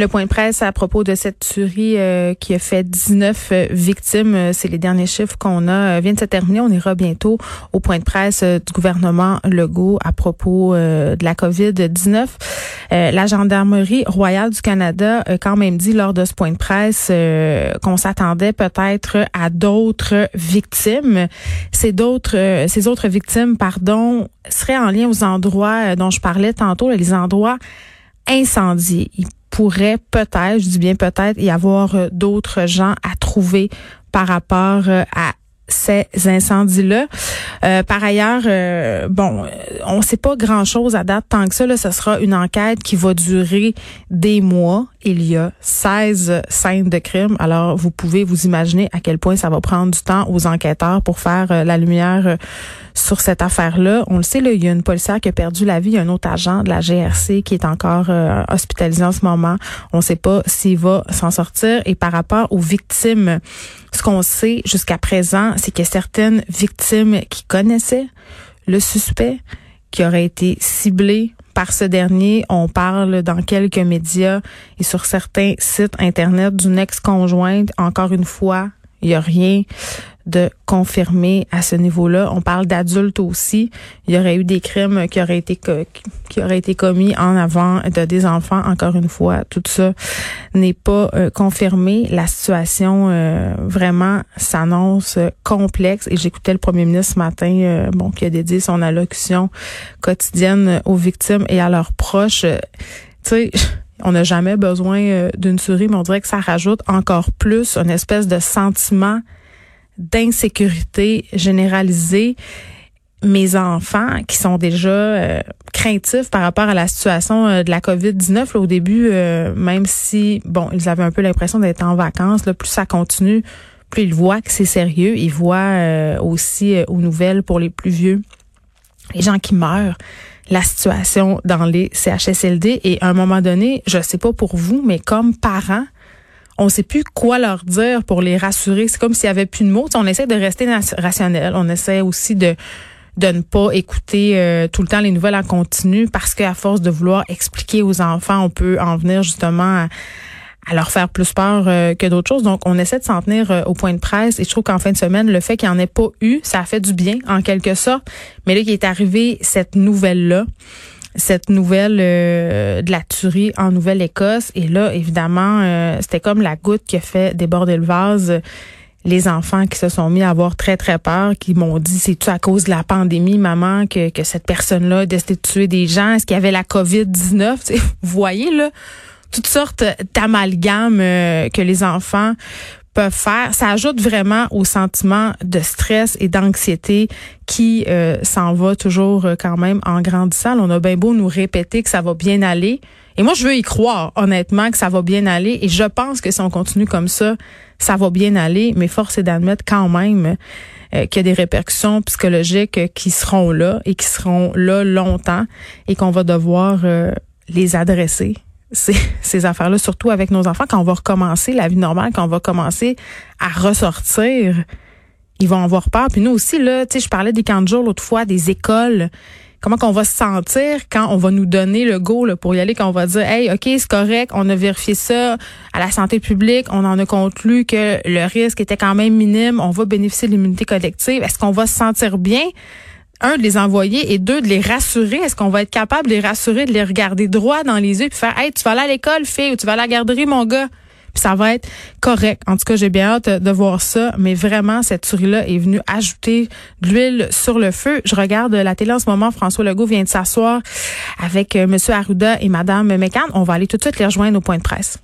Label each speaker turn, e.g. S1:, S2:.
S1: Le point de presse à propos de cette tuerie euh, qui a fait 19 euh, victimes, euh, c'est les derniers chiffres qu'on a, vient de se terminer. On ira bientôt au point de presse du gouvernement Legault à propos de la COVID-19. la Gendarmerie royale du Canada a quand même dit lors de ce point de presse qu'on s'attendait peut-être à d'autres victimes. Ces d'autres, ces autres victimes, pardon, seraient en lien aux endroits dont je parlais tantôt, les endroits incendiés pourrait peut-être, je dis bien peut-être, y avoir euh, d'autres gens à trouver par rapport euh, à ces incendies-là. Euh, par ailleurs, bon, on ne sait pas grand-chose à date tant que ça. Là, ce sera une enquête qui va durer des mois. Il y a 16 scènes de crime. Alors, vous pouvez vous imaginer à quel point ça va prendre du temps aux enquêteurs pour faire la lumière sur cette affaire-là. On le sait, là, il y a une policière qui a perdu la vie, il y a un autre agent de la GRC qui est encore euh, hospitalisé en ce moment. On ne sait pas s'il va s'en sortir. Et par rapport aux victimes, ce qu'on sait jusqu'à présent, c'est a certaines victimes qui connaissaient le suspect, qui aurait été ciblé par ce dernier. On parle dans quelques médias et sur certains sites Internet d'une ex-conjointe, encore une fois, il n'y a rien de confirmer à ce niveau-là. On parle d'adultes aussi. Il y aurait eu des crimes qui auraient été qui auraient été commis en avant de des enfants. Encore une fois, tout ça n'est pas euh, confirmé. La situation euh, vraiment s'annonce complexe. Et j'écoutais le premier ministre ce matin, euh, bon, qui a dédié son allocution quotidienne aux victimes et à leurs proches. tu sais. On n'a jamais besoin d'une souris, mais on dirait que ça rajoute encore plus une espèce de sentiment d'insécurité généralisée. Mes enfants qui sont déjà euh, craintifs par rapport à la situation euh, de la COVID-19 au début euh, même si bon ils avaient un peu l'impression d'être en vacances là, plus ça continue plus ils voient que c'est sérieux. Ils voient aussi aux nouvelles pour les plus vieux les gens qui meurent la situation dans les CHSLD et à un moment donné je sais pas pour vous mais comme parents on sait plus quoi leur dire pour les rassurer. C'est comme s'il y avait plus de mots. on essaie de rester rationnel. On essaie aussi de de ne pas écouter euh, tout le temps les nouvelles en continu parce qu'à force de vouloir expliquer aux enfants, on peut en venir justement à, leur faire plus peur euh, que d'autres choses. Donc, on essaie de s'en tenir euh, au point de presse. Et je trouve qu'en fin de semaine, le fait qu'il n'y en ait pas eu, ça a fait du bien, en quelque sorte. Mais là, il est arrivé cette nouvelle-là cette nouvelle euh, de la tuerie en Nouvelle-Écosse. Et là, évidemment, euh, c'était comme la goutte qui a fait déborder le vase. Les enfants qui se sont mis à avoir très, très peur, qui m'ont dit, c'est-tu à cause de la pandémie, maman, que, que cette personne-là a décidé de tuer des gens? Est-ce qu'il y avait la COVID-19? Vous voyez, là, toutes sortes d'amalgames euh, que les enfants peuvent faire. Ça ajoute vraiment au sentiment de stress et d'anxiété qui euh, s'en va toujours euh, quand même en grandissant. On a bien beau nous répéter que ça va bien aller. Et moi, je veux y croire, honnêtement, que ça va bien aller. Et je pense que si on continue comme ça, ça va bien aller. Mais force est d'admettre quand même euh, qu'il y a des répercussions psychologiques qui seront là et qui seront là longtemps et qu'on va devoir les adresser ces, ces affaires-là, surtout avec nos enfants, quand on va recommencer la vie normale, quand on va commencer à ressortir, ils vont avoir peur. Puis nous aussi, là, tu sais, je parlais des camps de jour l'autre fois, des écoles. Comment qu'on va se sentir quand on va nous donner le go pour y aller, quand on va dire, hey, ok, c'est correct, on a vérifié ça à la santé publique, on en a conclu que le risque était quand même minime, on va bénéficier de l'immunité collective. Est-ce qu'on va se sentir bien? Un, de les envoyer et deux, de les rassurer. Est-ce qu'on va être capable de les rassurer, de les regarder droit dans les yeux puis faire, hey, tu vas aller à l'école, fille, ou tu vas à la garderie, mon gars? Puis ça va être correct. En tout cas, j'ai bien hâte de voir ça. Mais vraiment, cette souris-là est venue ajouter de l'huile sur le feu. Je regarde la télé en ce moment. François Legault vient de s'asseoir avec euh, Monsieur Arruda et Madame McCann. On va aller tout de suite les rejoindre au point de presse.